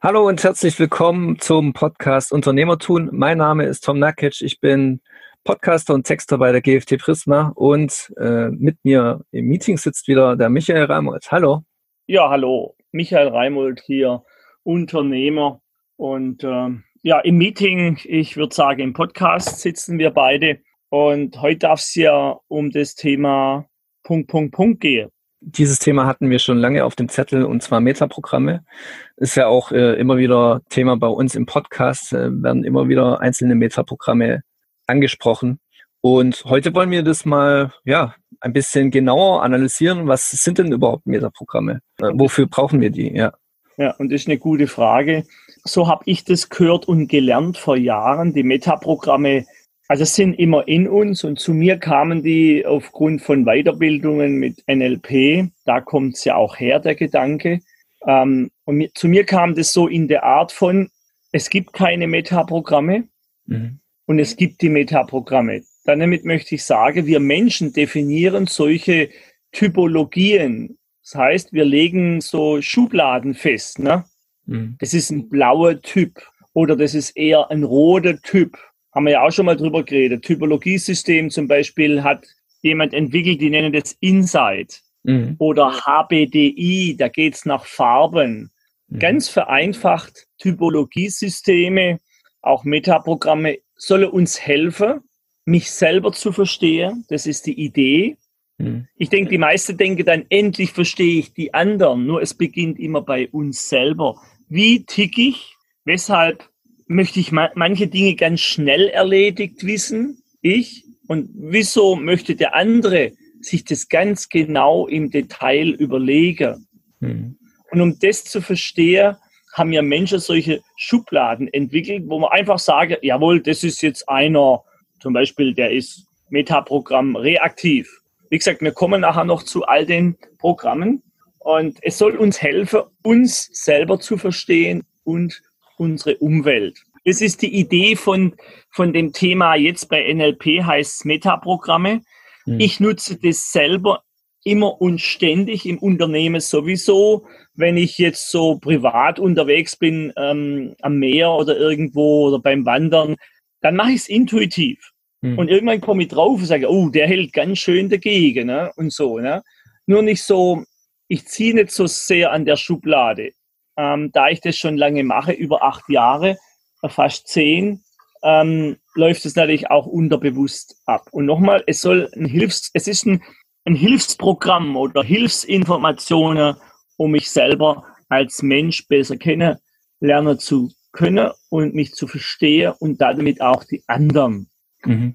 Hallo und herzlich willkommen zum Podcast Unternehmertun. Mein Name ist Tom Nakic. Ich bin Podcaster und Texter bei der GFT Prisma und äh, mit mir im Meeting sitzt wieder der Michael Reimold. Hallo. Ja, hallo. Michael Reimold hier, Unternehmer und äh, ja, im Meeting, ich würde sagen, im Podcast sitzen wir beide und heute darf es ja um das Thema Punkt, Punkt, Punkt gehen. Dieses Thema hatten wir schon lange auf dem Zettel und zwar Metaprogramme. Ist ja auch äh, immer wieder Thema bei uns im Podcast, äh, werden immer wieder einzelne Metaprogramme angesprochen. Und heute wollen wir das mal ja, ein bisschen genauer analysieren. Was sind denn überhaupt Metaprogramme? Äh, wofür brauchen wir die? Ja. ja, und das ist eine gute Frage. So habe ich das gehört und gelernt vor Jahren. Die Metaprogramme also sind immer in uns und zu mir kamen die aufgrund von Weiterbildungen mit NLP. Da kommt es ja auch her, der Gedanke. Ähm, und mir, zu mir kam das so in der Art von, es gibt keine Metaprogramme mhm. und es gibt die Metaprogramme. Damit möchte ich sagen, wir Menschen definieren solche Typologien. Das heißt, wir legen so Schubladen fest. Ne? Mhm. Das ist ein blauer Typ oder das ist eher ein roter Typ haben wir ja auch schon mal drüber geredet. Typologiesystem zum Beispiel hat jemand entwickelt, die nennen das Insight mhm. oder HBDI, da geht es nach Farben. Mhm. Ganz vereinfacht, Typologiesysteme, auch Metaprogramme, sollen uns helfen, mich selber zu verstehen. Das ist die Idee. Mhm. Ich denke, die meisten denken dann, endlich verstehe ich die anderen. Nur es beginnt immer bei uns selber. Wie tick ich? Weshalb möchte ich ma manche Dinge ganz schnell erledigt wissen, ich, und wieso möchte der andere sich das ganz genau im Detail überlegen. Mhm. Und um das zu verstehen, haben ja Menschen solche Schubladen entwickelt, wo man einfach sagen, jawohl, das ist jetzt einer, zum Beispiel, der ist Metaprogramm reaktiv. Wie gesagt, wir kommen nachher noch zu all den Programmen und es soll uns helfen, uns selber zu verstehen und unsere Umwelt. Das ist die Idee von, von dem Thema jetzt bei NLP heißt Metaprogramme. Mhm. Ich nutze das selber immer und ständig im Unternehmen sowieso. Wenn ich jetzt so privat unterwegs bin, ähm, am Meer oder irgendwo oder beim Wandern, dann mache ich es intuitiv. Mhm. Und irgendwann komme ich drauf und sage, oh, der hält ganz schön dagegen ne? und so. Ne? Nur nicht so, ich ziehe nicht so sehr an der Schublade ähm, da ich das schon lange mache, über acht Jahre, äh, fast zehn, ähm, läuft es natürlich auch unterbewusst ab. Und nochmal, es soll ein Hilfs, es ist ein, ein Hilfsprogramm oder Hilfsinformationen, um mich selber als Mensch besser kennenlernen zu können und mich zu verstehen und damit auch die anderen. Mhm.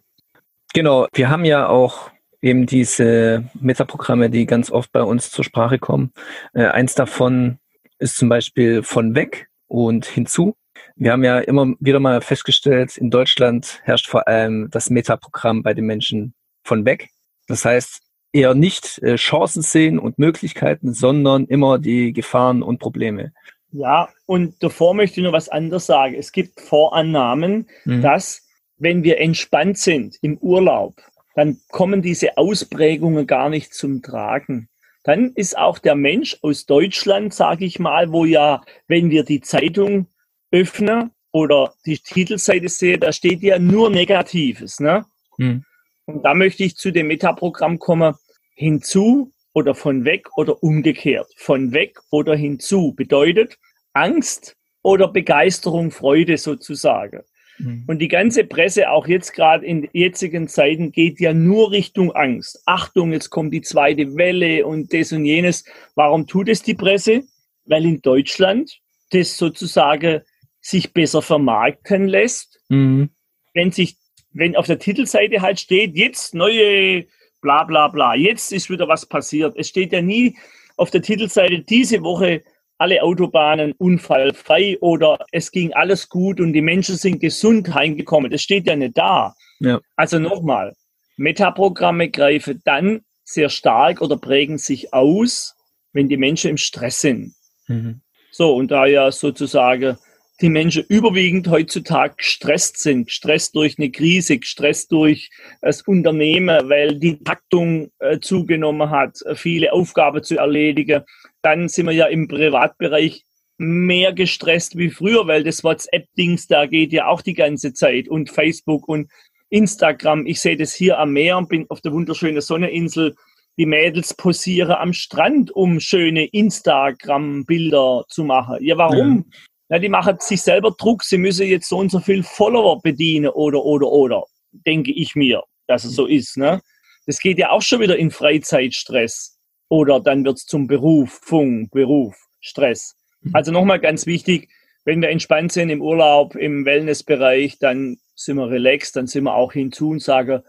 Genau, wir haben ja auch eben diese Metaprogramme, die ganz oft bei uns zur Sprache kommen. Äh, eins davon ist zum Beispiel von weg und hinzu. Wir haben ja immer wieder mal festgestellt, in Deutschland herrscht vor allem das Metaprogramm bei den Menschen von weg. Das heißt, eher nicht äh, Chancen sehen und Möglichkeiten, sondern immer die Gefahren und Probleme. Ja, und davor möchte ich nur was anderes sagen. Es gibt Vorannahmen, mhm. dass wenn wir entspannt sind im Urlaub, dann kommen diese Ausprägungen gar nicht zum Tragen. Dann ist auch der Mensch aus Deutschland, sage ich mal, wo ja, wenn wir die Zeitung öffnen oder die Titelseite sehen, da steht ja nur Negatives. Ne? Hm. Und da möchte ich zu dem Metaprogramm kommen, hinzu oder von weg oder umgekehrt. Von weg oder hinzu bedeutet Angst oder Begeisterung, Freude sozusagen. Mhm. Und die ganze Presse, auch jetzt gerade in jetzigen Zeiten, geht ja nur Richtung Angst. Achtung, jetzt kommt die zweite Welle und das und jenes. Warum tut es die Presse? Weil in Deutschland das sozusagen sich besser vermarkten lässt. Mhm. Wenn sich, wenn auf der Titelseite halt steht, jetzt neue bla bla bla, jetzt ist wieder was passiert. Es steht ja nie auf der Titelseite diese Woche alle Autobahnen unfallfrei oder es ging alles gut und die Menschen sind gesund heimgekommen. Das steht ja nicht da. Ja. Also nochmal, Metaprogramme greifen dann sehr stark oder prägen sich aus, wenn die Menschen im Stress sind. Mhm. So, und da ja sozusagen die Menschen überwiegend heutzutage gestresst sind, gestresst durch eine Krise, gestresst durch das Unternehmen, weil die Taktung äh, zugenommen hat, viele Aufgaben zu erledigen, dann sind wir ja im Privatbereich mehr gestresst wie früher, weil das WhatsApp-Dings da geht ja auch die ganze Zeit und Facebook und Instagram. Ich sehe das hier am Meer und bin auf der wunderschönen Sonneninsel. Die Mädels posieren am Strand, um schöne Instagram-Bilder zu machen. Ja, warum? Ja. Ja. die machen sich selber Druck, sie müssen jetzt so und so viel Follower bedienen oder, oder, oder, denke ich mir, dass es so ist. Ne? Das geht ja auch schon wieder in Freizeitstress. Oder dann wird es zum Beruf, Funk, Beruf, Stress. Mhm. Also nochmal ganz wichtig, wenn wir entspannt sind im Urlaub, im Wellnessbereich, dann sind wir relaxed, dann sind wir auch hinzu und sagen,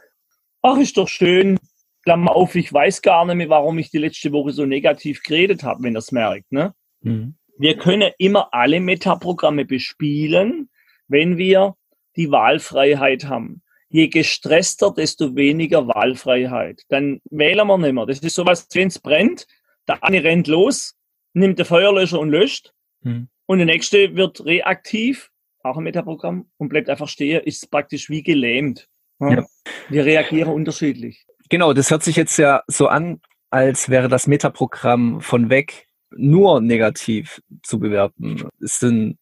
ach, ist doch schön, Klammer auf, ich weiß gar nicht mehr, warum ich die letzte Woche so negativ geredet habe, wenn es merkt. Ne? Mhm. Wir können immer alle Metaprogramme bespielen, wenn wir die Wahlfreiheit haben. Je gestresster, desto weniger Wahlfreiheit. Dann wählen wir nicht mehr. Das ist sowas, wenn es brennt, der eine rennt los, nimmt den Feuerlöscher und löscht. Mhm. Und der nächste wird reaktiv, auch ein Metaprogramm, und bleibt einfach stehen, ist praktisch wie gelähmt. Ja. Wir reagieren unterschiedlich. Genau, das hört sich jetzt ja so an, als wäre das Metaprogramm von weg nur negativ zu bewerten. Ist denn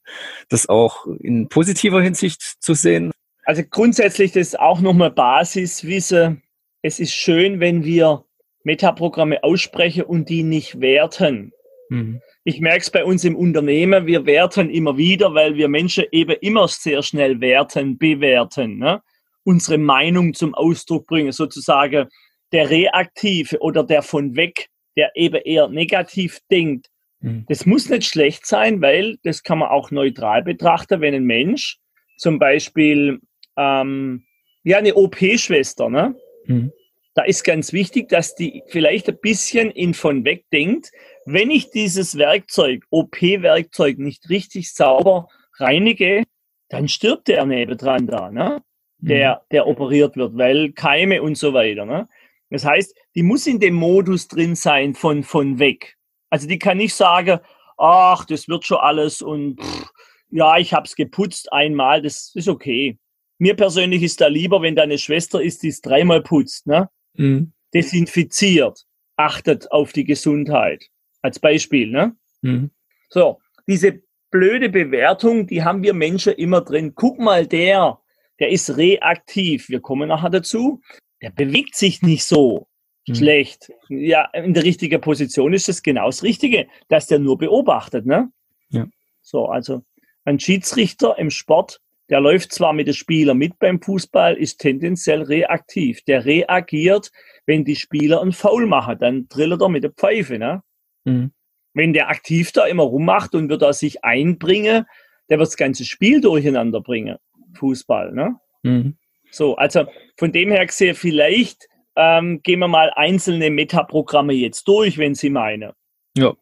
das auch in positiver Hinsicht zu sehen? Also grundsätzlich das ist auch nochmal Basiswissen. Es ist schön, wenn wir Metaprogramme aussprechen und die nicht werten. Mhm. Ich merke es bei uns im Unternehmen, wir werten immer wieder, weil wir Menschen eben immer sehr schnell werten, bewerten, ne? unsere Meinung zum Ausdruck bringen, sozusagen der Reaktive oder der von weg, der eben eher negativ denkt. Mhm. Das muss nicht schlecht sein, weil das kann man auch neutral betrachten, wenn ein Mensch zum Beispiel ähm, ja eine OP-Schwester, ne? Mhm da ist ganz wichtig, dass die vielleicht ein bisschen in von weg denkt. Wenn ich dieses Werkzeug, OP-Werkzeug, nicht richtig sauber reinige, dann stirbt der nebendran da, ne? der, mhm. der operiert wird, weil Keime und so weiter. Ne? Das heißt, die muss in dem Modus drin sein von, von weg. Also die kann nicht sagen, ach, das wird schon alles und pff, ja, ich habe es geputzt einmal, das ist okay. Mir persönlich ist da lieber, wenn da eine Schwester ist, die es dreimal putzt. Ne? mhm. desinfiziert, achtet auf die Gesundheit. Als Beispiel, ne? Mhm. So, diese blöde Bewertung, die haben wir Menschen immer drin. Guck mal, der, der ist reaktiv. Wir kommen nachher dazu. Der bewegt sich nicht so mhm. schlecht. Ja, in der richtigen Position ist es genau das Richtige, dass der nur beobachtet, ne? Ja. So, also ein Schiedsrichter im Sport der läuft zwar mit den Spielern mit beim Fußball, ist tendenziell reaktiv. Der reagiert, wenn die Spieler einen Foul machen, dann drillt er mit der Pfeife. Ne? Mhm. Wenn der aktiv da immer rummacht und wird da sich einbringen, der wird das ganze Spiel durcheinander bringen. Fußball. Ne? Mhm. So, also von dem her gesehen, vielleicht ähm, gehen wir mal einzelne Metaprogramme jetzt durch, wenn Sie meinen. Ja.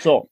So.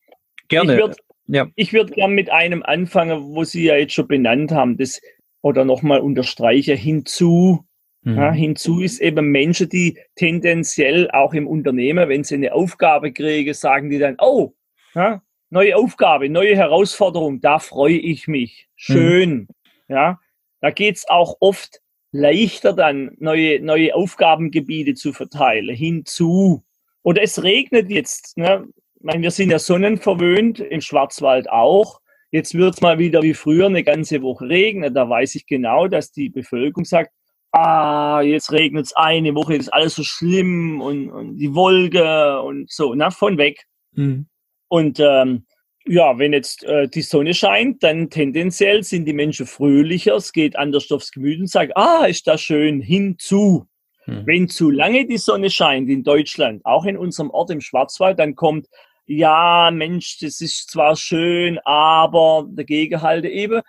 Gerne. Ich würde ja. Ich würde gern mit einem anfangen, wo Sie ja jetzt schon benannt haben, das oder nochmal unterstreichen, hinzu. Mhm. Ja, hinzu ist eben Menschen, die tendenziell auch im Unternehmen, wenn sie eine Aufgabe kriegen, sagen die dann, oh, ja, neue Aufgabe, neue Herausforderung, da freue ich mich. Schön. Mhm. Ja, da geht's auch oft leichter dann, neue, neue Aufgabengebiete zu verteilen, hinzu. Oder es regnet jetzt, ne? meine, wir sind ja sonnenverwöhnt, im Schwarzwald auch. Jetzt wird es mal wieder wie früher eine ganze Woche regnen. Da weiß ich genau, dass die Bevölkerung sagt, ah, jetzt regnet es eine Woche, ist alles so schlimm und, und die Wolke und so, na, von weg. Mhm. Und ähm, ja, wenn jetzt äh, die Sonne scheint, dann tendenziell sind die Menschen fröhlicher, es geht anders aufs Gemüt und sagt, ah, ist das schön, hinzu. Mhm. Wenn zu lange die Sonne scheint in Deutschland, auch in unserem Ort im Schwarzwald, dann kommt ja, Mensch, das ist zwar schön, aber dagegen halte eben.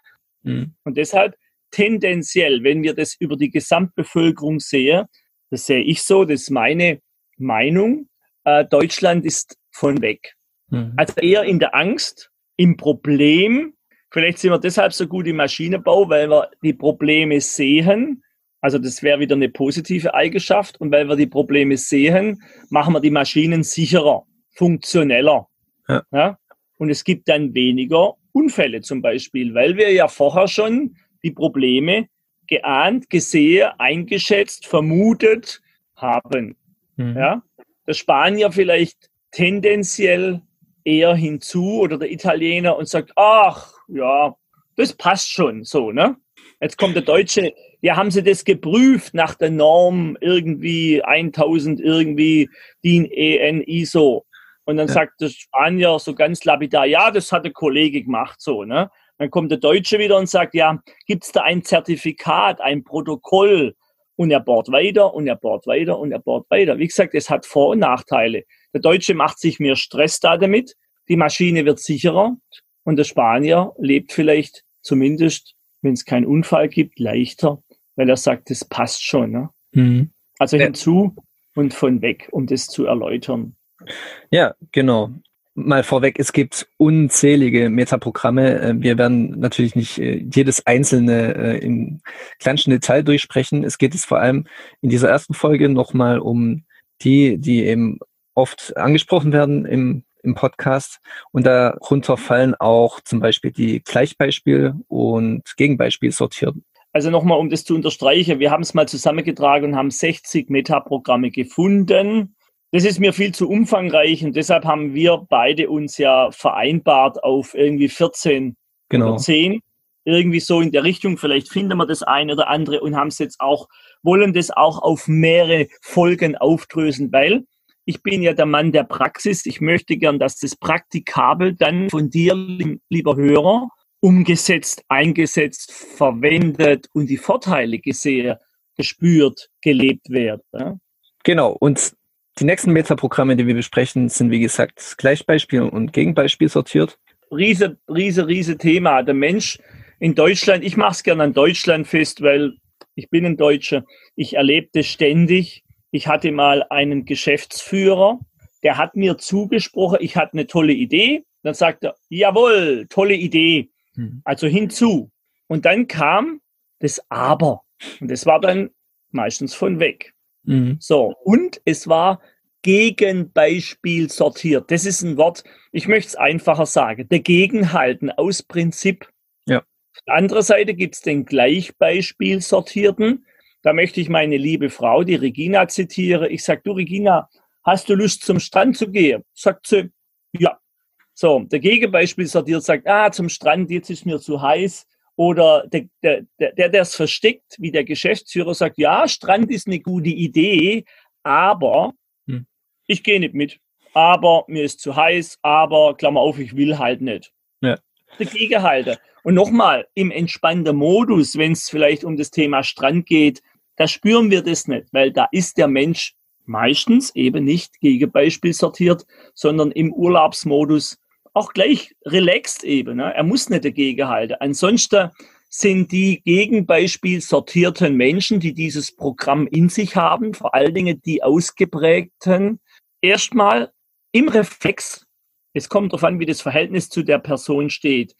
Mhm. Und deshalb tendenziell, wenn wir das über die Gesamtbevölkerung sehen, das sehe ich so, das ist meine Meinung, äh, Deutschland ist von weg. Mhm. Also eher in der Angst, im Problem. Vielleicht sind wir deshalb so gut im Maschinenbau, weil wir die Probleme sehen. Also das wäre wieder eine positive Eigenschaft. Und weil wir die Probleme sehen, machen wir die Maschinen sicherer funktioneller. Ja. ja. Und es gibt dann weniger Unfälle zum Beispiel, weil wir ja vorher schon die Probleme geahnt, gesehen, eingeschätzt, vermutet haben. Mhm. Ja. Das Spanier vielleicht tendenziell eher hinzu oder der Italiener und sagt, ach, ja, das passt schon so, ne? Jetzt kommt der Deutsche, ja, haben Sie das geprüft nach der Norm irgendwie 1000 irgendwie DIN EN ISO? Und dann ja. sagt der Spanier so ganz lapidar, ja, das hat der Kollege gemacht, so, ne? Dann kommt der Deutsche wieder und sagt, ja, gibt's da ein Zertifikat, ein Protokoll? Und er bohrt weiter und er bohrt weiter und er bohrt weiter. Wie gesagt, es hat Vor- und Nachteile. Der Deutsche macht sich mehr Stress da damit, die Maschine wird sicherer und der Spanier lebt vielleicht zumindest, wenn es keinen Unfall gibt, leichter, weil er sagt, das passt schon. Ne? Mhm. Also hinzu und von weg, um das zu erläutern. Ja, genau. Mal vorweg, es gibt unzählige Metaprogramme. Äh, wir werden natürlich nicht äh, jedes einzelne äh, im kleinsten Detail durchsprechen. Es geht es vor allem in dieser ersten Folge nochmal um die, die eben oft angesprochen werden im, im Podcast. Und darunter fallen auch zum Beispiel die Gleichbeispiel- und Gegenbeispiel sortierten. Also nochmal, um das zu unterstreichen, wir haben es mal zusammengetragen und haben 60 Metaprogramme gefunden das ist mir viel zu umfangreich und deshalb haben wir beide uns ja vereinbart auf irgendwie 14 genau. oder 10. Irgendwie so in der Richtung. Vielleicht finden wir das eine oder andere und haben es jetzt auch, wollen das auch auf mehrere Folgen aufdrösen, weil ich bin ja der Mann der Praxis. Ich möchte gern, dass das praktikabel dann von dir, lieber Hörer, umgesetzt, eingesetzt, verwendet und die Vorteile gesehen, gespürt, gelebt wird. Ja? Genau. Und die nächsten Metaprogramme, die wir besprechen, sind wie gesagt Gleichbeispiel und Gegenbeispiel sortiert. Riese, riese, riese Thema. Der Mensch in Deutschland, ich mache es gerne an Deutschland fest, weil ich bin ein Deutscher. Ich erlebte ständig. Ich hatte mal einen Geschäftsführer, der hat mir zugesprochen, ich hatte eine tolle Idee. Dann sagt er, jawohl, tolle Idee. Mhm. Also hinzu. Und dann kam das Aber. Und das war dann meistens von weg. Mhm. So, und es war Gegenbeispiel sortiert. Das ist ein Wort, ich möchte es einfacher sagen. Dagegen halten aus Prinzip. Ja. Auf der anderen Seite gibt es den Gleichbeispiel sortierten. Da möchte ich meine liebe Frau, die Regina, zitiere. Ich sage, du Regina, hast du Lust zum Strand zu gehen? Sagt sie, ja. So, der Gegenbeispiel sortiert sagt, ah, zum Strand, jetzt ist mir zu heiß. Oder der, der, der, der es versteckt, wie der Geschäftsführer sagt, ja, Strand ist eine gute Idee, aber hm. ich gehe nicht mit. Aber mir ist zu heiß, aber Klammer auf, ich will halt nicht. Ja. Dagegen halte. Und nochmal, im entspannten Modus, wenn es vielleicht um das Thema Strand geht, da spüren wir das nicht, weil da ist der Mensch meistens eben nicht gegen Beispiel sortiert, sondern im Urlaubsmodus auch gleich relaxed eben. Ne? Er muss nicht dagegen halten. Ansonsten sind die Gegenbeispiel sortierten Menschen, die dieses Programm in sich haben, vor allen Dingen die ausgeprägten, erstmal im Reflex. Es kommt darauf an, wie das Verhältnis zu der Person steht.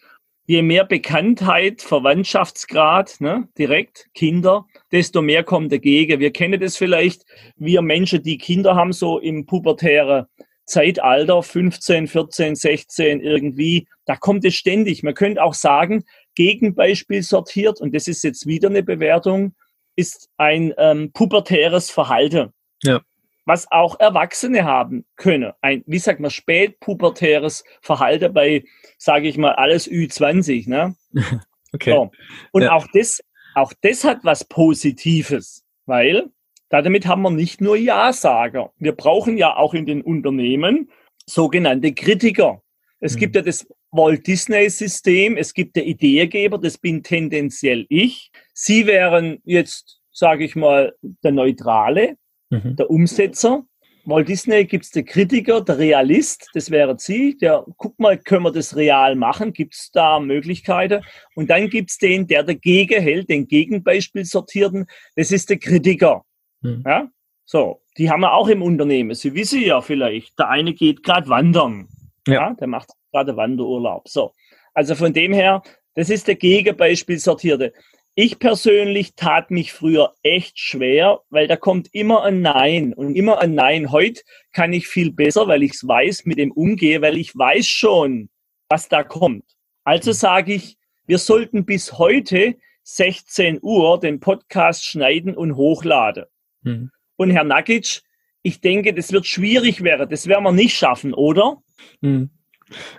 Je mehr Bekanntheit, Verwandtschaftsgrad, ne, direkt Kinder, desto mehr kommt dagegen. Wir kennen das vielleicht, wir Menschen, die Kinder haben, so im pubertären Zeitalter, 15, 14, 16 irgendwie, da kommt es ständig. Man könnte auch sagen, Gegenbeispiel sortiert, und das ist jetzt wieder eine Bewertung, ist ein ähm, pubertäres Verhalten. Ja. Was auch Erwachsene haben können. Ein, wie sagt man, spätpubertäres Verhalten bei, sage ich mal, alles Ü20. Ne? okay. So. Und ja. auch, das, auch das hat was Positives, weil damit haben wir nicht nur Ja-Sager. Wir brauchen ja auch in den Unternehmen sogenannte Kritiker. Es mhm. gibt ja das Walt Disney-System, es gibt der Ideegeber, das bin tendenziell ich. Sie wären jetzt, sage ich mal, der Neutrale, mhm. der Umsetzer. Walt Disney gibt es der Kritiker, der Realist, das wäre Sie, der, guck mal, können wir das real machen, gibt es da Möglichkeiten? Und dann gibt es den, der dagegen hält, den Gegenbeispiel sortierten, das ist der Kritiker. Hm. Ja? So, die haben wir auch im Unternehmen. Sie wissen ja vielleicht, der eine geht gerade wandern. Ja. ja. Der macht gerade Wanderurlaub. So. Also von dem her, das ist der Gegenbeispiel sortierte. Ich persönlich tat mich früher echt schwer, weil da kommt immer ein Nein und immer ein Nein. Heute kann ich viel besser, weil ich es weiß, mit dem umgehe, weil ich weiß schon, was da kommt. Also hm. sage ich, wir sollten bis heute 16 Uhr den Podcast schneiden und hochladen. Mhm. Und Herr Nagic, ich denke, das wird schwierig werden. Das werden wir nicht schaffen, oder? Mhm.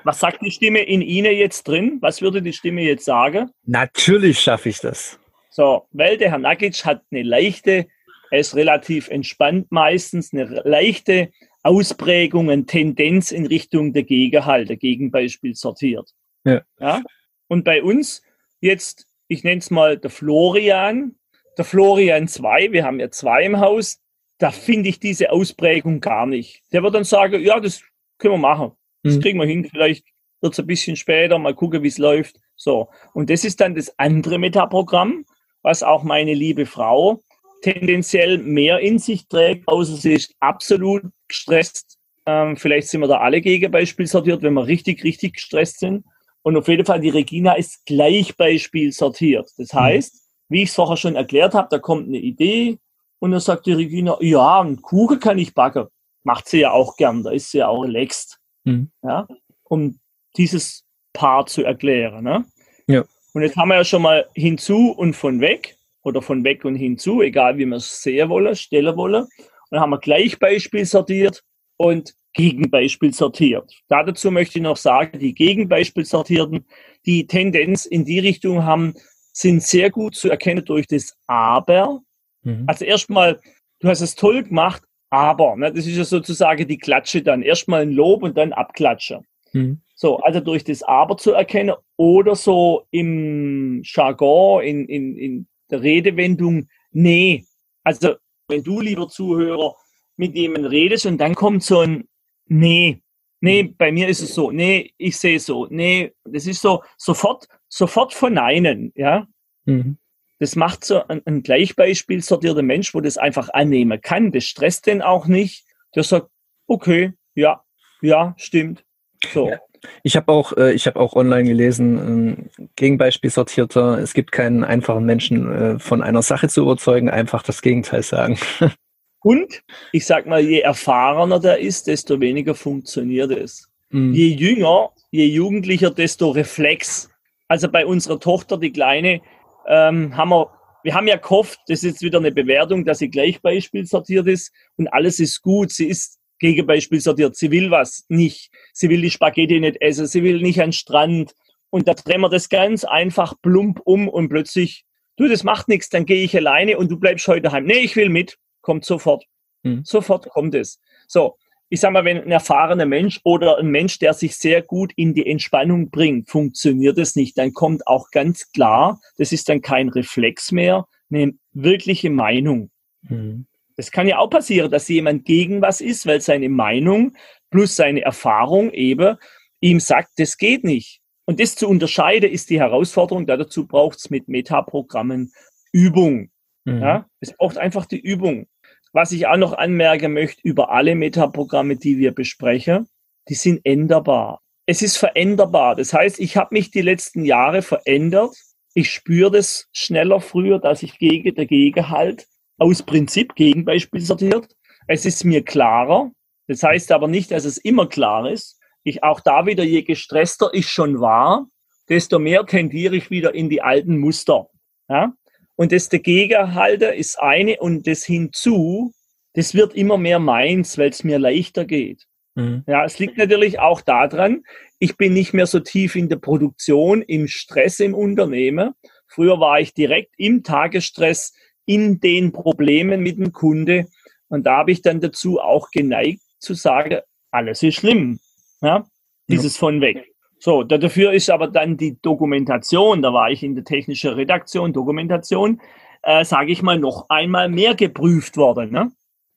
Was sagt die Stimme in Ihnen jetzt drin? Was würde die Stimme jetzt sagen? Natürlich schaffe ich das. So, weil der Herr Nagic hat eine leichte, er ist relativ entspannt meistens, eine leichte Ausprägung, eine Tendenz in Richtung der Gegenhalt, der Gegenbeispiel sortiert. Ja. ja? Und bei uns jetzt, ich nenne es mal der Florian, der Florian 2, wir haben ja zwei im Haus, da finde ich diese Ausprägung gar nicht. Der wird dann sagen, ja, das können wir machen. Das mhm. kriegen wir hin. Vielleicht wird es ein bisschen später, mal gucken, wie es läuft. So. Und das ist dann das andere Metaprogramm, was auch meine liebe Frau tendenziell mehr in sich trägt, außer sie ist absolut gestresst. Ähm, vielleicht sind wir da alle Gegenbeispiel sortiert, wenn wir richtig, richtig gestresst sind. Und auf jeden Fall, die Regina ist Gleichbeispiel sortiert. Das mhm. heißt, wie ich es vorher schon erklärt habe, da kommt eine Idee und dann sagt die Regina, ja, einen Kuchen kann ich backen. Macht sie ja auch gern, da ist sie ja auch relaxed. Mhm. Ja, um dieses Paar zu erklären. Ne? Ja. Und jetzt haben wir ja schon mal hinzu und von weg oder von weg und hinzu, egal wie wir es sehen wollen, stellen wollen. Und dann haben wir Gleichbeispiel sortiert und Gegenbeispiel sortiert. Dazu möchte ich noch sagen, die Gegenbeispiel sortierten, die Tendenz in die Richtung haben, sind sehr gut zu erkennen durch das Aber. Mhm. Also erstmal, du hast es toll gemacht, aber, ne, das ist ja sozusagen die Klatsche dann. Erstmal ein Lob und dann Abklatsche. Mhm. So, also durch das Aber zu erkennen oder so im Jargon, in, in, in der Redewendung, nee. Also, wenn du, lieber Zuhörer, mit jemandem redest und dann kommt so ein Nee, nee, bei mir ist es so, nee, ich sehe so, nee, das ist so sofort, sofort verneinen, ja. Mhm. Das macht so ein, ein Gleichbeispiel sortierter Mensch, wo das einfach annehmen kann. Das stresst den auch nicht. Der sagt, okay, ja, ja, stimmt. So. Ja. Ich habe auch, äh, ich habe auch online gelesen, Gegenbeispiel sortierter. Es gibt keinen einfachen Menschen äh, von einer Sache zu überzeugen, einfach das Gegenteil sagen. Und ich sag mal, je erfahrener der ist, desto weniger funktioniert es. Mhm. Je jünger, je jugendlicher, desto Reflex. Also bei unserer Tochter, die Kleine, ähm, haben wir, wir haben ja gehofft, das ist jetzt wieder eine Bewertung, dass sie gleich Beispiel sortiert ist und alles ist gut. Sie ist Gegenbeispiel sortiert. Sie will was nicht. Sie will die Spaghetti nicht essen. Sie will nicht an den Strand. Und da drehen wir das ganz einfach plump um und plötzlich, du, das macht nichts, dann gehe ich alleine und du bleibst heute heim. Nee, ich will mit. Kommt sofort. Hm. Sofort kommt es. So, ich sag mal, wenn ein erfahrener Mensch oder ein Mensch, der sich sehr gut in die Entspannung bringt, funktioniert es nicht, dann kommt auch ganz klar, das ist dann kein Reflex mehr, eine wirkliche Meinung. Mhm. Das kann ja auch passieren, dass jemand gegen was ist, weil seine Meinung plus seine Erfahrung eben ihm sagt, das geht nicht. Und das zu unterscheiden ist die Herausforderung. Dazu braucht es mit Metaprogrammen Übung. Mhm. Ja, es braucht einfach die Übung. Was ich auch noch anmerken möchte über alle Metaprogramme, die wir besprechen, die sind änderbar. Es ist veränderbar. Das heißt, ich habe mich die letzten Jahre verändert. Ich spüre das schneller früher, dass ich gegen dagegen halt aus Prinzip Gegenbeispiel sortiert. Es ist mir klarer. Das heißt aber nicht, dass es immer klar ist. Ich auch da wieder, je gestresster ich schon war, desto mehr tendiere ich wieder in die alten Muster. Ja? Und das Dagegenhalter ist eine und das hinzu, das wird immer mehr meins, weil es mir leichter geht. Mhm. Ja, es liegt natürlich auch daran, ich bin nicht mehr so tief in der Produktion, im Stress im Unternehmen. Früher war ich direkt im Tagesstress, in den Problemen mit dem Kunde. Und da habe ich dann dazu auch geneigt zu sagen, alles ist schlimm. Ja, dieses ja. von weg. So, dafür ist aber dann die Dokumentation, da war ich in der technischen Redaktion, Dokumentation, äh, sage ich mal, noch einmal mehr geprüft worden. Ne?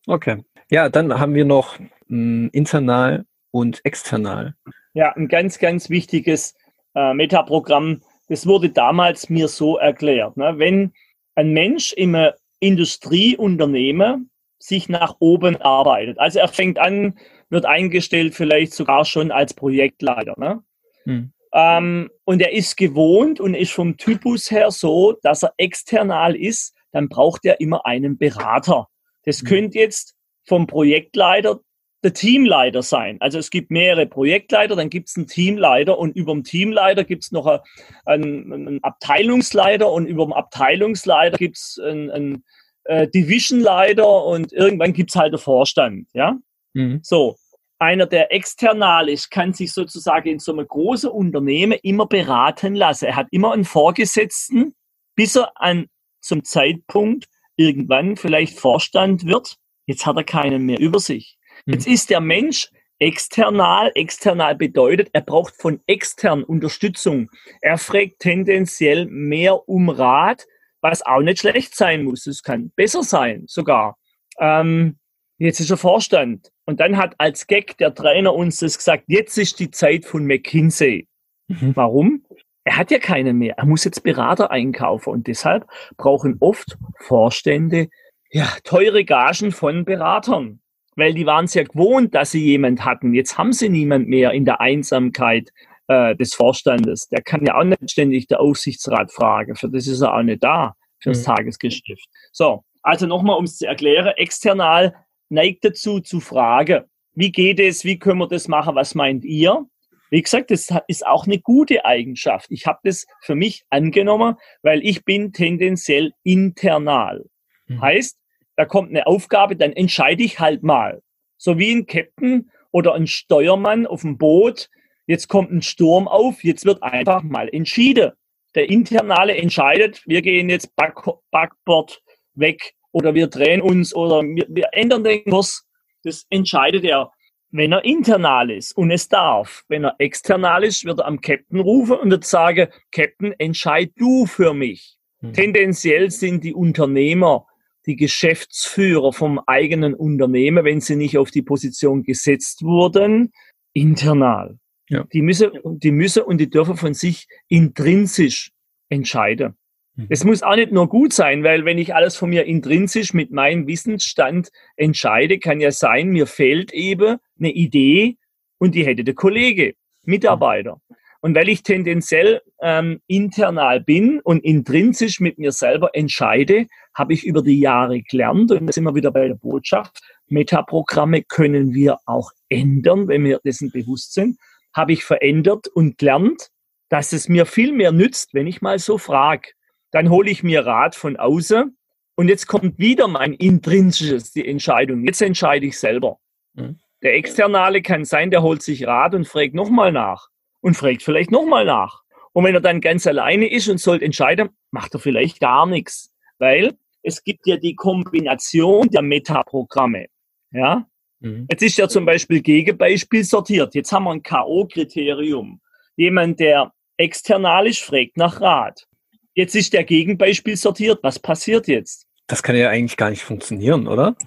Okay. Ja, dann haben wir noch mh, hm, internal und external. Ja, ein ganz, ganz wichtiges äh, Metaprogramm. Das wurde damals mir so erklärt. Ne? Wenn ein Mensch im Industrieunternehmen sich nach oben arbeitet, also er fängt an, wird eingestellt vielleicht sogar schon als Projektleiter. Ne? Hm. Ähm, und er ist gewohnt und ist vom Typus her so, dass er external ist, dann braucht er immer einen Berater. Das hm. könnte jetzt vom Projektleiter der Teamleiter sein. Also es gibt mehrere Projektleiter, dann gibt es einen Teamleiter und über dem Teamleiter gibt es noch einen, einen, Abteilungsleiter und über dem Abteilungsleiter gibt es einen, einen äh, Divisionleiter und irgendwann gibt es halt einen Vorstand. Ja, mhm. so einer, der external ist, kann sich sozusagen in so einem großen Unternehmen immer beraten lassen. Er hat immer einen Vorgesetzten, bis er an, zum Zeitpunkt irgendwann vielleicht Vorstand wird. Jetzt hat er keinen mehr über sich. Hm. Jetzt ist der Mensch external. External bedeutet, er braucht von extern Unterstützung. Er fragt tendenziell mehr um Rat, was auch nicht schlecht sein muss. Es kann besser sein sogar. Ähm, jetzt ist er Vorstand. Und dann hat als Gag der Trainer uns das gesagt, jetzt ist die Zeit von McKinsey. Mhm. Warum? Er hat ja keine mehr. Er muss jetzt Berater einkaufen. Und deshalb brauchen oft Vorstände ja, teure Gagen von Beratern. Weil die waren es ja gewohnt, dass sie jemand hatten. Jetzt haben sie niemand mehr in der Einsamkeit äh, des Vorstandes. Der kann ja auch nicht ständig der Aufsichtsrat fragen. Für das ist er auch nicht da, fürs mhm. Tagesgeschäft. So, also nochmal, um es zu erklären, external neigt dazu zu fragen, wie geht es, wie können wir das machen, was meint ihr? Wie gesagt, das ist auch eine gute Eigenschaft. Ich habe das für mich angenommen, weil ich bin tendenziell internal. Mhm. Heißt, da kommt eine Aufgabe, dann entscheide ich halt mal. So wie ein Captain oder ein Steuermann auf dem Boot. Jetzt kommt ein Sturm auf, jetzt wird einfach mal entschieden. Der Internale entscheidet, wir gehen jetzt Back Backboard weg oder wir drehen uns oder wir, wir ändern den Kurs. Das entscheidet er, wenn er internal ist und es darf. Wenn er external ist, wird er am Captain rufen und wird sagen, Captain, entscheid du für mich. Mhm. Tendenziell sind die Unternehmer die Geschäftsführer vom eigenen Unternehmen, wenn sie nicht auf die Position gesetzt wurden, internal. Ja. Die müssen, die müssen und die dürfen von sich intrinsisch entscheiden. Mhm. Es muss auch nicht nur gut sein, weil wenn ich alles von mir intrinsisch mit meinem Wissensstand entscheide, kann ja sein, mir fehlt eben eine Idee und die hätte der Kollege, Mitarbeiter. Und weil ich tendenziell ähm, internal bin und intrinsisch mit mir selber entscheide, habe ich über die Jahre gelernt, und da sind wir wieder bei der Botschaft, Metaprogramme können wir auch ändern, wenn wir dessen bewusst sind, habe ich verändert und gelernt, dass es mir viel mehr nützt, wenn ich mal so frage. Dann hole ich mir Rat von außen und jetzt kommt wieder mein intrinsisches, die Entscheidung. Jetzt entscheide ich selber. Mhm. Der Externale kann sein, der holt sich Rat und fragt nochmal nach und fragt vielleicht nochmal nach. Und wenn er dann ganz alleine ist und soll entscheiden, macht er vielleicht gar nichts. Weil es gibt ja die Kombination der Metaprogramme. Ja? Mhm. Jetzt ist ja zum Beispiel Gegenbeispiel sortiert. Jetzt haben wir ein K.O.-Kriterium. Jemand, der external ist, fragt nach Rat. Jetzt ist der Gegenbeispiel sortiert. Was passiert jetzt? Das kann ja eigentlich gar nicht funktionieren, oder?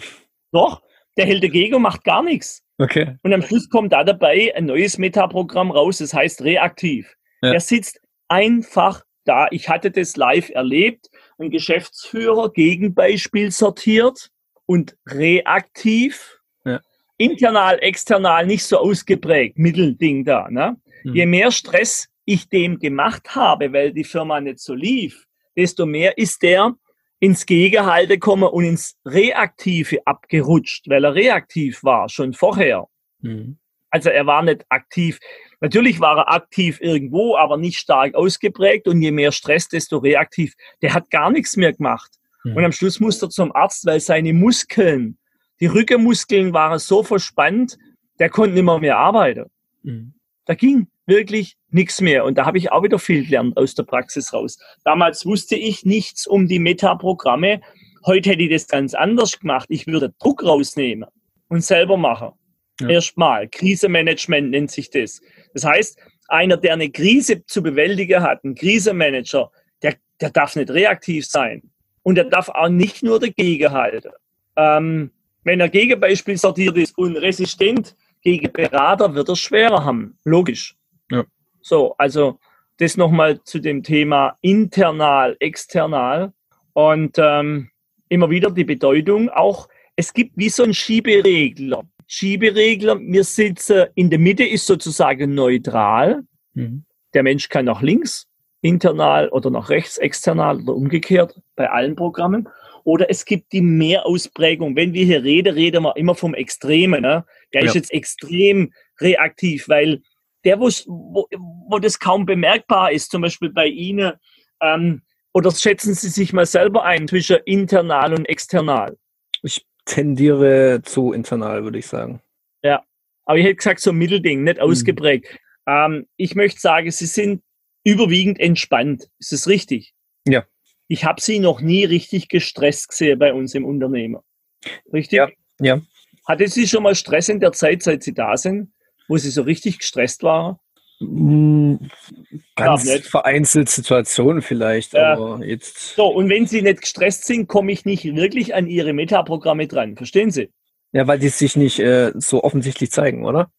Doch, der hält dagegen und macht gar nichts. Okay. Und am Schluss kommt da dabei ein neues Metaprogramm raus, das heißt reaktiv. Ja. Er sitzt einfach da. Ich hatte das live erlebt. Ein Geschäftsführer Gegenbeispiel sortiert und reaktiv. Ja. Internal, external nicht so ausgeprägt. Mittelding da. Ne? Mhm. Je mehr Stress ich dem gemacht habe, weil die Firma nicht so lief, desto mehr ist der ins Gegenhalte gekommen und ins Reaktive abgerutscht, weil er reaktiv war, schon vorher. Mhm. Also er war nicht aktiv. Natürlich war er aktiv irgendwo, aber nicht stark ausgeprägt und je mehr Stress, desto reaktiv. Der hat gar nichts mehr gemacht. Mhm. Und am Schluss musste er zum Arzt, weil seine Muskeln, die Rückenmuskeln waren so verspannt, der konnte nicht mehr, mehr arbeiten. Mhm. Da ging wirklich nichts mehr. Und da habe ich auch wieder viel gelernt aus der Praxis raus. Damals wusste ich nichts um die Metaprogramme. Heute hätte ich das ganz anders gemacht. Ich würde Druck rausnehmen und selber machen. Ja. Erstmal. Krisenmanagement nennt sich das. Das heißt, einer, der eine Krise zu bewältigen hat, ein Krisenmanager, der, der darf nicht reaktiv sein. Und er darf auch nicht nur dagegen halten. Ähm, wenn er Gegenbeispiel sortiert ist und resistent gegen Berater, wird er schwerer haben. Logisch. Ja. So, also das nochmal zu dem Thema internal, external und ähm, immer wieder die Bedeutung auch, es gibt wie so ein Schieberegler. Schieberegler, wir sitzen in der Mitte, ist sozusagen neutral. Mhm. Der Mensch kann nach links, internal oder nach rechts, external oder umgekehrt bei allen Programmen. Oder es gibt die Mehrausprägung. Wenn wir hier reden, reden wir immer vom Extremen. Ne? Der ja. ist jetzt extrem reaktiv, weil der, wo, wo das kaum bemerkbar ist, zum Beispiel bei Ihnen, ähm, oder schätzen Sie sich mal selber ein zwischen internal und external? Ich tendiere zu internal, würde ich sagen. Ja, Aber ich hätte gesagt, so ein Mittelding, nicht mhm. ausgeprägt. Ähm, ich möchte sagen, sie sind überwiegend entspannt. Ist das richtig? Ja. Ich habe sie noch nie richtig gestresst gesehen bei uns im Unternehmer. Richtig? Ja. ja. Hatte sie schon mal Stress in der Zeit, seit sie da sind, wo sie so richtig gestresst waren? Hm, ganz vereinzelt Situationen vielleicht, ja. aber jetzt. So, und wenn Sie nicht gestresst sind, komme ich nicht wirklich an Ihre Metaprogramme dran. Verstehen Sie? Ja, weil die sich nicht äh, so offensichtlich zeigen, oder?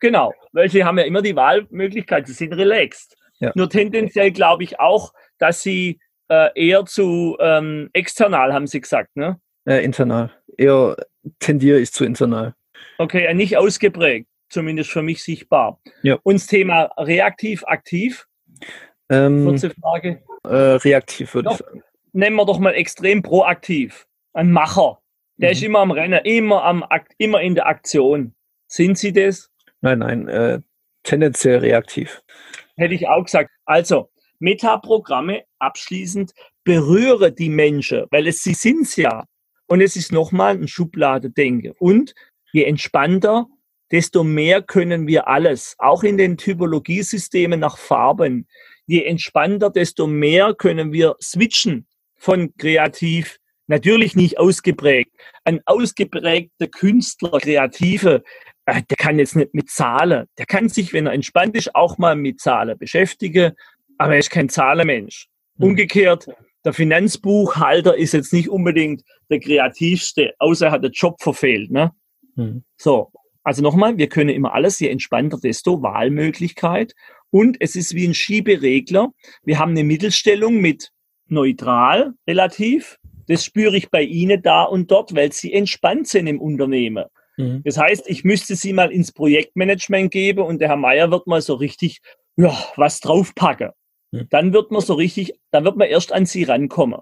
Genau, weil Sie haben ja immer die Wahlmöglichkeit, Sie sind relaxed. Ja. Nur tendenziell glaube ich auch, dass Sie äh, eher zu ähm, external, haben Sie gesagt, ne? Äh, internal. Eher tendiere ich zu internal. Okay, nicht ausgeprägt zumindest für mich sichtbar. Ja. Und das Thema reaktiv, aktiv? Ähm, Kurze Frage. Äh, reaktiv würde ich sagen. Nennen wir doch mal extrem proaktiv. Ein Macher. Der mhm. ist immer am Rennen, immer, am, immer in der Aktion. Sind Sie das? Nein, nein, äh, tendenziell reaktiv. Hätte ich auch gesagt. Also, Metaprogramme abschließend berühre die Menschen, weil es sie sind's ja. Und es ist nochmal ein Schubladedenke. Und je entspannter, desto mehr können wir alles, auch in den Typologiesystemen nach Farben. Je entspannter, desto mehr können wir switchen von kreativ, natürlich nicht ausgeprägt. Ein ausgeprägter Künstler, Kreative, äh, der kann jetzt nicht mit Zahlen. Der kann sich, wenn er entspannt ist, auch mal mit Zahlen beschäftigen, aber er ist kein Zahlenmensch. Mhm. Umgekehrt, der Finanzbuchhalter ist jetzt nicht unbedingt der kreativste, außer er hat den Job verfehlt. Ne? Mhm. So, also nochmal, wir können immer alles, je entspannter, desto Wahlmöglichkeit. Und es ist wie ein Schieberegler. Wir haben eine Mittelstellung mit neutral relativ. Das spüre ich bei Ihnen da und dort, weil Sie entspannt sind im Unternehmen. Mhm. Das heißt, ich müsste Sie mal ins Projektmanagement geben und der Herr Meier wird mal so richtig, ja, was draufpacken. Mhm. Dann wird man so richtig, dann wird man erst an Sie rankommen.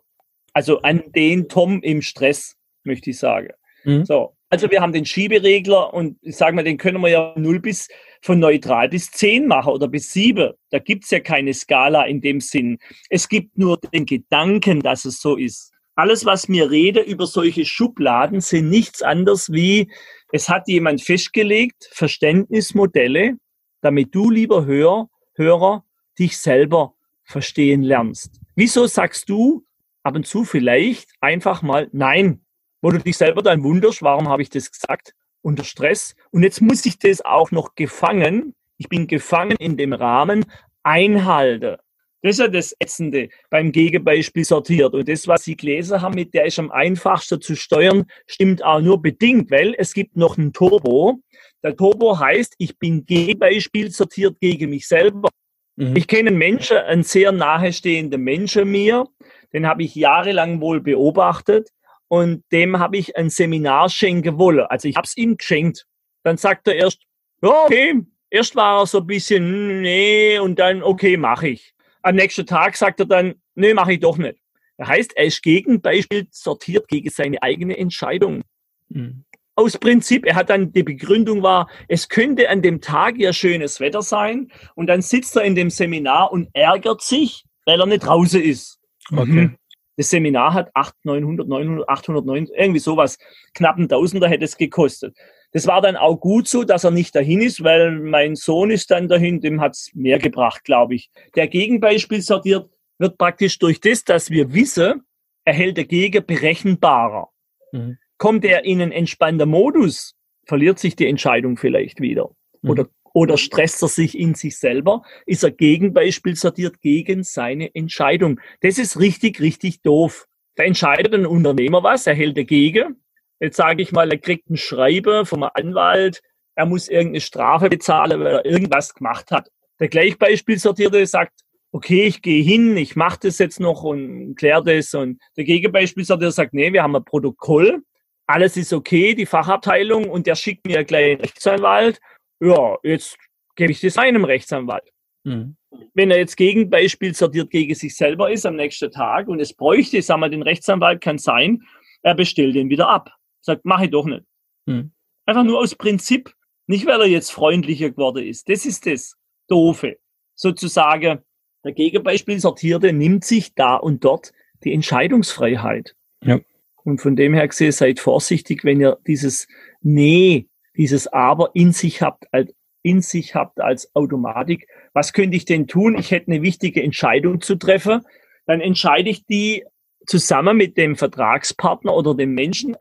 Also an den Tom im Stress, möchte ich sagen. Mhm. So. Also wir haben den Schieberegler und ich sage mal, den können wir ja 0 bis von neutral bis 10 machen oder bis 7. Da gibt's ja keine Skala in dem Sinn. Es gibt nur den Gedanken, dass es so ist. Alles, was mir rede über solche Schubladen, sind nichts anderes wie, es hat jemand festgelegt, Verständnismodelle, damit du, lieber Hörer, Hörer, dich selber verstehen lernst. Wieso sagst du ab und zu vielleicht einfach mal Nein? Wo du dich selber dann wunderst, warum habe ich das gesagt? Unter Stress. Und jetzt muss ich das auch noch gefangen, ich bin gefangen in dem Rahmen, einhalte. Das ist ja das Ätzende beim Gegenbeispiel sortiert. Und das, was Sie gelesen haben, mit der ist am einfachsten zu steuern, stimmt auch nur bedingt, weil es gibt noch einen Turbo. Der Turbo heißt, ich bin Gegenbeispiel sortiert gegen mich selber. Mhm. Ich kenne einen Menschen, einen sehr nahestehenden Menschen mir, den habe ich jahrelang wohl beobachtet und dem habe ich ein Seminar schenken wollen. Also ich habe es ihm geschenkt. Dann sagt er erst, ja, okay. Erst war er so ein bisschen, nee, und dann, okay, mache ich. Am nächsten Tag sagt er dann, nee, mache ich doch nicht. Das heißt, er ist gegen Beispiel sortiert gegen seine eigene Entscheidung. Mhm. Aus Prinzip, er hat dann, die Begründung war, es könnte an dem Tag ja schönes Wetter sein und dann sitzt er in dem Seminar und ärgert sich, weil er nicht draußen ist. Okay. Mhm. Das Seminar hat 800, 900, 900, 800, 900, irgendwie sowas, knapp ein Tausender hätte es gekostet. Das war dann auch gut so, dass er nicht dahin ist, weil mein Sohn ist dann dahin, dem hat's mehr gebracht, glaube ich. Der Gegenbeispiel sortiert wird praktisch durch das, dass wir wissen, erhält der Gegner berechenbarer. Mhm. Kommt er in einen entspannten Modus, verliert sich die Entscheidung vielleicht wieder. Mhm. Oder oder stresst er sich in sich selber? Ist er Gegenbeispiel sortiert gegen seine Entscheidung? Das ist richtig, richtig doof. Da entscheidet ein Unternehmer was, er hält dagegen. Jetzt sage ich mal, er kriegt ein Schreiben vom Anwalt, er muss irgendeine Strafe bezahlen, weil er irgendwas gemacht hat. Der Gleichbeispiel sortierte sagt, okay, ich gehe hin, ich mache das jetzt noch und kläre das. Und der Gegenbeispiel sortierte sagt, nee, wir haben ein Protokoll, alles ist okay, die Fachabteilung und der schickt mir gleich einen Rechtsanwalt ja, jetzt gebe ich das einem Rechtsanwalt. Mhm. Wenn er jetzt Gegenbeispiel sortiert gegen sich selber ist am nächsten Tag und es bräuchte, sagen wir, den Rechtsanwalt kann sein, er bestellt den wieder ab. Sagt, mache ich doch nicht. Mhm. Einfach nur aus Prinzip, nicht weil er jetzt freundlicher geworden ist. Das ist das Doofe. Sozusagen, der Gegenbeispiel sortierte nimmt sich da und dort die Entscheidungsfreiheit. Ja. Und von dem her gesehen, seid vorsichtig, wenn ihr dieses Nee dieses Aber in sich habt, als, in sich habt als Automatik. Was könnte ich denn tun? Ich hätte eine wichtige Entscheidung zu treffen. Dann entscheide ich die zusammen mit dem Vertragspartner oder dem Menschen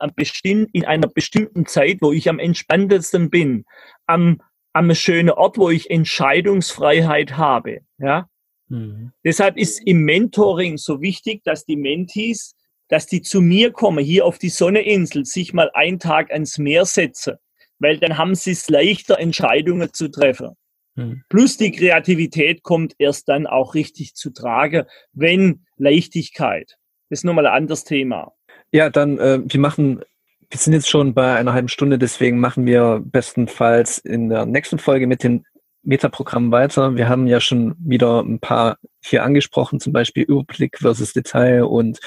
in einer bestimmten Zeit, wo ich am entspanntesten bin, am, am schönen Ort, wo ich Entscheidungsfreiheit habe. Ja? Mhm. Deshalb ist im Mentoring so wichtig, dass die Mentees, dass die zu mir kommen, hier auf die Sonneinsel, sich mal einen Tag ans Meer setzen, weil dann haben sie es leichter, Entscheidungen zu treffen. Mhm. Plus die Kreativität kommt erst dann auch richtig zu tragen, wenn Leichtigkeit. Das ist nochmal ein anderes Thema. Ja, dann, äh, wir machen, wir sind jetzt schon bei einer halben Stunde, deswegen machen wir bestenfalls in der nächsten Folge mit den Metaprogrammen weiter. Wir haben ja schon wieder ein paar hier angesprochen, zum Beispiel Überblick versus Detail und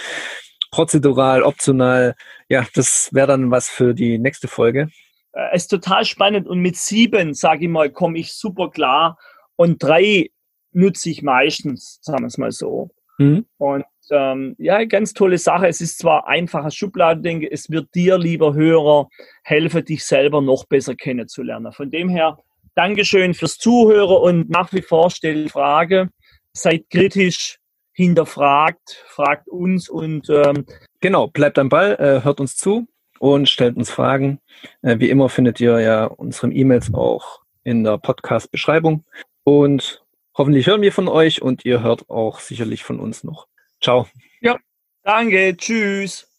prozedural, optional. Ja, das wäre dann was für die nächste Folge. Äh, es ist total spannend und mit sieben, sage ich mal, komme ich super klar und drei nutze ich meistens, sagen wir es mal so. Mhm. Und ähm, ja, ganz tolle Sache. Es ist zwar einfaches Schubladendenken, es wird dir, lieber Hörer, helfen, dich selber noch besser kennenzulernen. Von dem her, Dankeschön fürs Zuhören und nach wie vor stellt Frage. Seid kritisch, hinterfragt, fragt uns und ähm, genau, bleibt am Ball, äh, hört uns zu und stellt uns Fragen. Äh, wie immer findet ihr ja unsere E-Mails auch in der Podcast-Beschreibung und hoffentlich hören wir von euch und ihr hört auch sicherlich von uns noch. Ciao. Ja, danke. Tschüss.